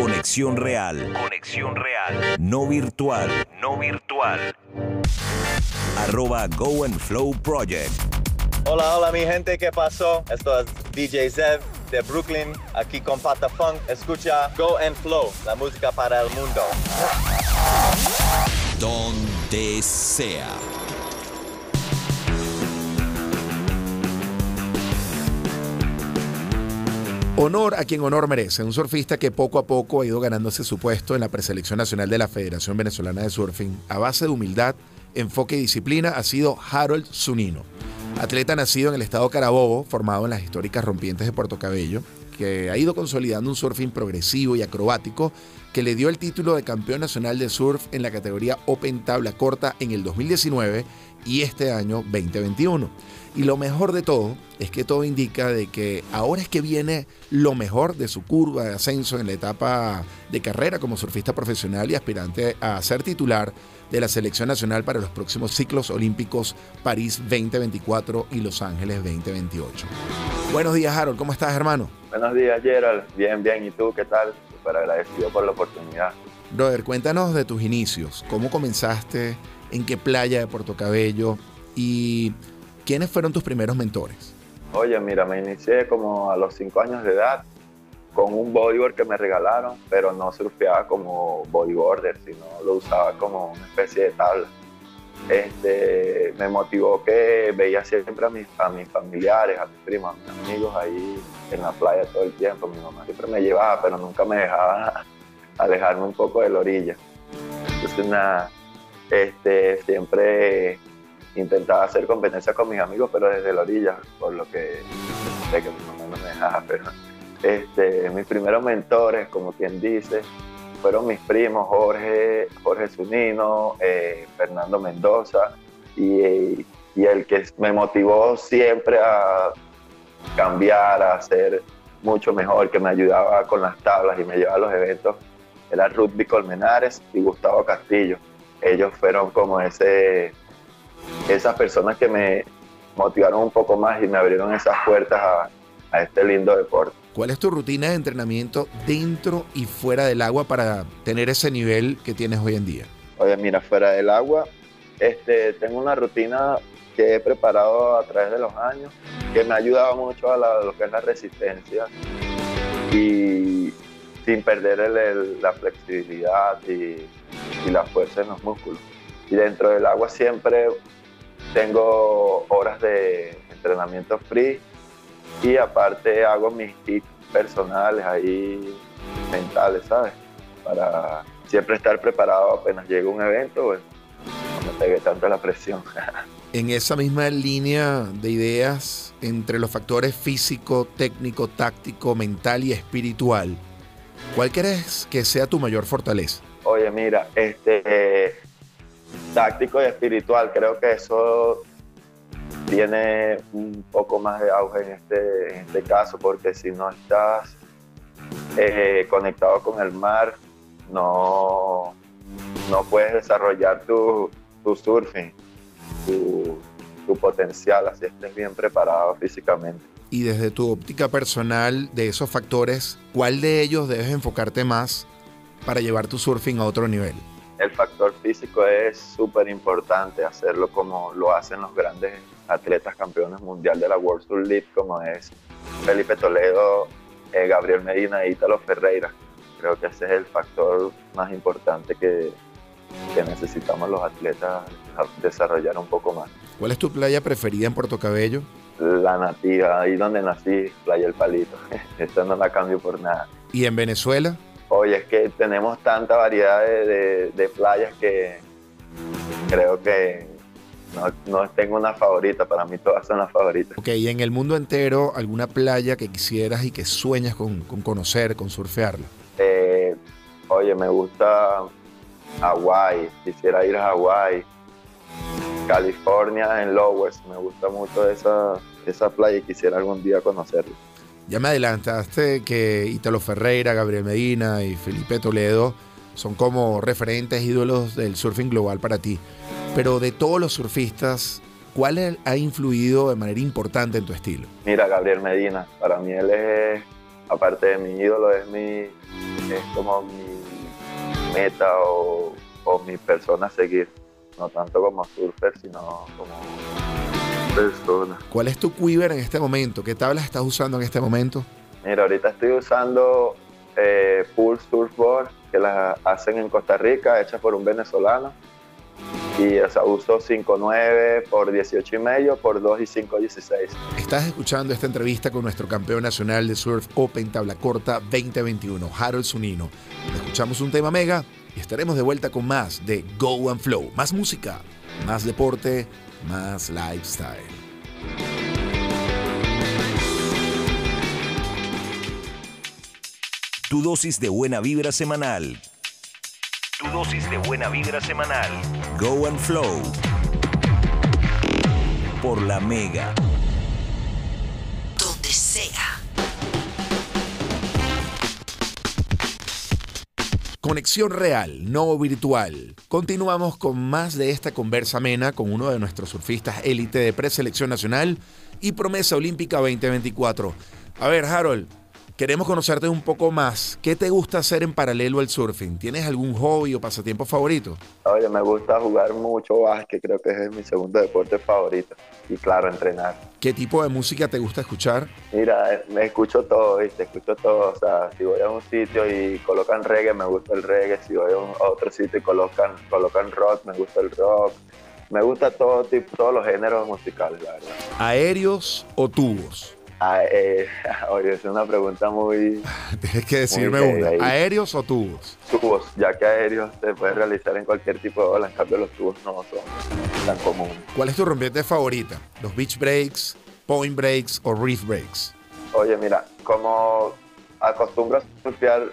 Conexión real. Conexión real. No virtual. No virtual. Arroba Go and Flow Project. Hola, hola mi gente, ¿qué pasó? Esto es DJ Zev de Brooklyn, aquí con Pata Funk. Escucha Go and Flow, la música para el mundo. Donde sea. Honor a quien honor merece, un surfista que poco a poco ha ido ganándose su puesto en la preselección nacional de la Federación Venezolana de Surfing. A base de humildad, enfoque y disciplina ha sido Harold Zunino. Atleta nacido en el estado Carabobo, formado en las históricas rompientes de Puerto Cabello, que ha ido consolidando un surfing progresivo y acrobático que le dio el título de campeón nacional de surf en la categoría Open Tabla Corta en el 2019 y este año 2021. Y lo mejor de todo es que todo indica de que ahora es que viene lo mejor de su curva de ascenso en la etapa de carrera como surfista profesional y aspirante a ser titular de la selección nacional para los próximos ciclos olímpicos París 2024 y Los Ángeles 2028. Buenos días, Harold. ¿Cómo estás, hermano? Buenos días, Gerald. Bien, bien. ¿Y tú qué tal? Súper agradecido por la oportunidad. Brother, cuéntanos de tus inicios. ¿Cómo comenzaste? ¿En qué playa de Puerto Cabello? Y ¿Quiénes fueron tus primeros mentores? Oye, mira, me inicié como a los 5 años de edad con un bodyboard que me regalaron, pero no surfeaba como bodyboarder, sino lo usaba como una especie de tabla. Este, me motivó que veía siempre a mis, a mis familiares, a mis primos, a mis amigos ahí en la playa todo el tiempo. Mi mamá siempre me llevaba, pero nunca me dejaba alejarme un poco de la orilla. Entonces, nada, este, siempre intentaba hacer competencia con mis amigos, pero desde la orilla, por lo que sé que mi mamá no me dejaba. Pero este, mis primeros mentores, como quien dice, fueron mis primos Jorge, Jorge Zunino, eh, Fernando Mendoza, y, y, el que me motivó siempre a cambiar, a ser mucho mejor, que me ayudaba con las tablas y me llevaba a los eventos, era Rugby Colmenares y Gustavo Castillo. Ellos fueron como ese esas personas que me motivaron un poco más y me abrieron esas puertas a, este lindo deporte. ¿Cuál es tu rutina de entrenamiento dentro y fuera del agua para tener ese nivel que tienes hoy en día? Oye, mira, fuera del agua, este, tengo una rutina que he preparado a través de los años, que me ha ayudado mucho a, lo que es la resistencia y sin perder la flexibilidad y, y la fuerza en los músculos. Y dentro del agua siempre tengo horas de entrenamiento free y aparte hago mis tips personales ahí, mentales, ¿sabes? Para siempre estar preparado apenas llegue un evento, pues, no me pegue tanto la presión. en esa misma línea de ideas entre los factores físico, técnico, táctico, mental y espiritual, ¿cuál crees que sea tu mayor fortaleza? Oye, mira, este, táctico y espiritual. Creo que eso tiene un poco más de auge en este, en este caso, porque si no estás eh, conectado con el mar, no, no puedes desarrollar tu, tu surfing, tu, tu potencial, así estés bien preparado físicamente. Y desde tu óptica personal de esos factores, ¿cuál de ellos debes enfocarte más para llevar tu surfing a otro nivel? el factor físico es súper importante, hacerlo como lo hacen los grandes atletas campeones mundial de la World Tour League, como es Felipe Toledo, eh, Gabriel Medina e Ítalo Ferreira. Creo que ese es el factor más importante que, que necesitamos los atletas desarrollar un poco más. ¿Cuál es tu playa preferida en Puerto Cabello? La nativa, ahí donde nací, Playa El Palito. Esta no la cambio por nada. ¿Y en Venezuela? Oye, es que tenemos tanta variedad de, playas que creo que no, tengo una favorita, para mí todas son las favoritas. Ok, y en el mundo entero, ¿alguna playa que quisieras y que sueñas con, conocer, con surfearla? Eh, oye, me gusta Hawái, quisiera ir a Hawái. California en Lowers, me gusta mucho esa, esa playa y quisiera algún día conocerla. Ya me adelantaste que Italo Ferreira, Gabriel Medina y Felipe Toledo son como referentes ídolos del surfing global para ti. Pero de todos los surfistas, ¿cuál ha influido de manera importante en tu estilo? Mira, Gabriel Medina, para mí él es, aparte de mi ídolo, es mi, es como mi meta o, o mi persona a seguir. No tanto como surfer, sino como persona. ¿Cuál es tu quiver en este momento? ¿Qué tablas estás usando en este momento? Mira, ahorita estoy usando eh, Pool Surfboard, que las hacen en Costa Rica, hechas por un venezolano. Y o sea, uso 5.9 por 18 y medio por 2 y 5.16. Estás escuchando esta entrevista con nuestro campeón nacional de Surf Open Tabla Corta 2021, Harold Zunino. Escuchamos un tema mega y estaremos de vuelta con más de Go and Flow. Más música, más deporte, más lifestyle. Tu dosis de buena vibra semanal. Dosis de buena vibra semanal. Go and Flow. Por la Mega. Donde sea. Conexión real, no virtual. Continuamos con más de esta conversa amena con uno de nuestros surfistas élite de preselección nacional y promesa olímpica 2024. A ver, Harold, queremos conocerte un poco más. ¿Qué te gusta hacer en paralelo al surfing? ¿Tienes algún hobby o pasatiempo favorito? Oye, me gusta jugar mucho básquet, creo que es mi segundo deporte favorito. Y claro, entrenar. ¿Qué tipo de música te gusta escuchar? Mira, me escucho todo, ¿viste? Escucho todo. O sea, si voy a un sitio y colocan reggae, me gusta el reggae. Si voy a otro sitio y colocan, colocan rock, me gusta el rock. Me gusta todo tipo, todos los géneros musicales, la verdad. ¿Aéreos o tubos? Ah, eh, oye, es una pregunta muy Tienes que decirme una. ¿Aéreos o tubos? tubos, ya que aéreos se puede realizar en cualquier tipo de ola, en cambio los tubos no son tan comunes. ¿Cuál es tu rompiente favorita? ¿Los beach breaks, point breaks o reef breaks? Oye, mira, como acostumbro a surfear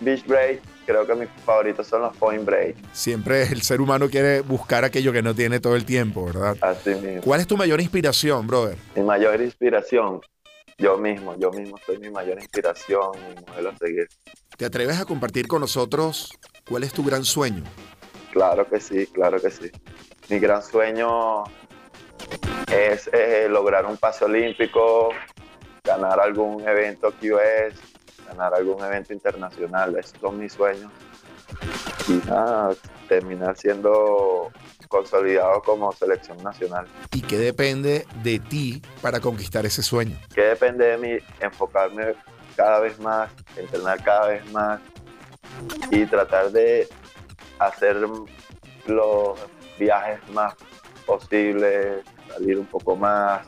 beach break, creo que mis favoritos son los point break, Siempre el ser humano quiere buscar aquello que no tiene todo el tiempo, ¿verdad? así mismo. ¿Cuál es tu mayor inspiración, brother? Mi mayor inspiración, yo mismo, yo mismo soy mi mayor inspiración, mi modelo a seguir. ¿Te atreves a compartir con nosotros cuál es tu gran sueño? Claro que sí, claro que sí. Mi gran sueño es eh, lograr un pase olímpico, ganar algún evento QS, ganar algún evento internacional. Esos son mis sueños. Y nada, terminar siendo consolidado como selección nacional. ¿Y qué depende de ti para conquistar ese sueño? que depende de mí enfocarme cada vez más, entrenar cada vez más y tratar de hacer los viajes más posibles, salir un poco más,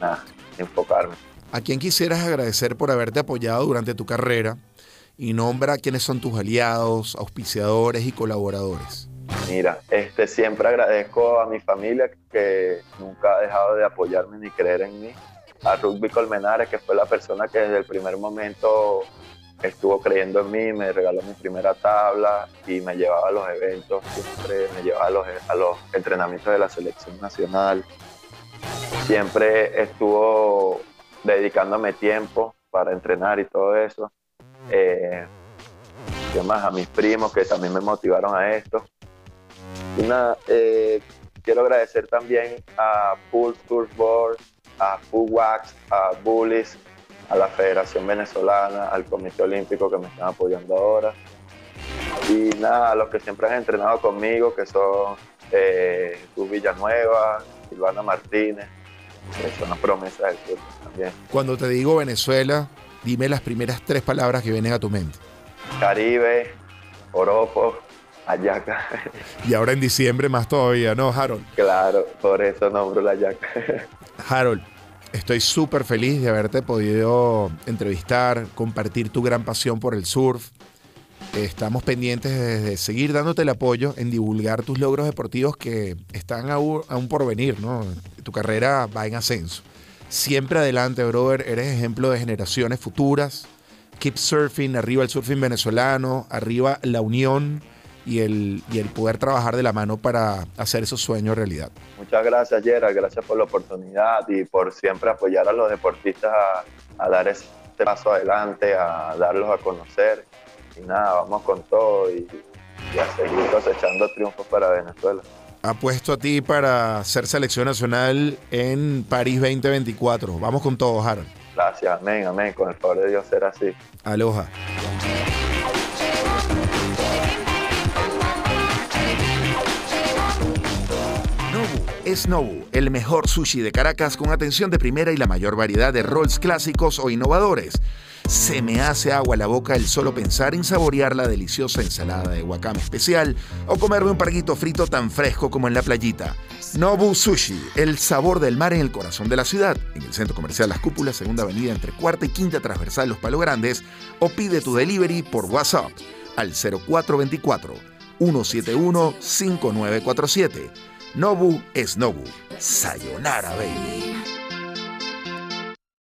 nada, enfocarme. ¿A quién quisieras agradecer por haberte apoyado durante tu carrera? Y nombra quiénes son tus aliados, auspiciadores y colaboradores. Mira, este, siempre agradezco a mi familia que nunca ha dejado de apoyarme ni creer en mí. A Rugby Colmenares, que fue la persona que desde el primer momento estuvo creyendo en mí, me regaló mi primera tabla y me llevaba a los eventos, siempre me llevaba a los, entrenamientos de la selección nacional. Siempre estuvo dedicándome tiempo para entrenar y todo eso. Eh, ¿Qué más? A mis primos que también me motivaron a esto. Y nada, eh, quiero agradecer también a Pool Surfboard, a Wax, a Bullies, a la Federación Venezolana, al Comité Olímpico que me están apoyando ahora. Y nada, a los que siempre han entrenado conmigo, que son eh, Jesús Villanueva, Silvana Martínez, que son las promesas del club también. Cuando te digo Venezuela, dime las primeras tres palabras que vienen a tu mente. Caribe, Oropo, Ayaca. Y ahora en diciembre más todavía, ¿no, Harold? claro, por eso nombro la Ayaca. Harold, estoy súper feliz de haberte podido entrevistar, compartir tu gran pasión por el surf. Estamos pendientes de, seguir dándote el apoyo en divulgar tus logros deportivos que están aún, aún por venir, ¿no? Tu carrera va en ascenso. Siempre adelante, brother. Eres ejemplo de generaciones futuras. Keep surfing, arriba el surfing venezolano, arriba la unión y el, y el poder trabajar de la mano para hacer esos sueños realidad. Muchas gracias, Gerard. Gracias por la oportunidad y por siempre apoyar a los deportistas a, a dar ese paso adelante, a darlos a conocer. Y nada, vamos con todo y, y a seguir cosechando triunfos para Venezuela. Apuesto a ti para ser selección nacional en París 2024. Vamos con todo, Harold. Gracias, amén, amén. Con el favor de Dios ser así. Aloha. Es Nobu, el mejor sushi de Caracas con atención de primera y la mayor variedad de rolls clásicos o innovadores. Se me hace agua la boca el solo pensar en saborear la deliciosa ensalada de wakame especial o comerme un parguito frito tan fresco como en la playita. Nobu Sushi, el sabor del mar en el corazón de la ciudad, en el centro comercial Las Cúpulas, segunda avenida entre cuarta y quinta transversal Los Palo Grandes, o pide tu delivery por WhatsApp al 0424 171 5947. Nobu es Nobu. Sayonara, baby.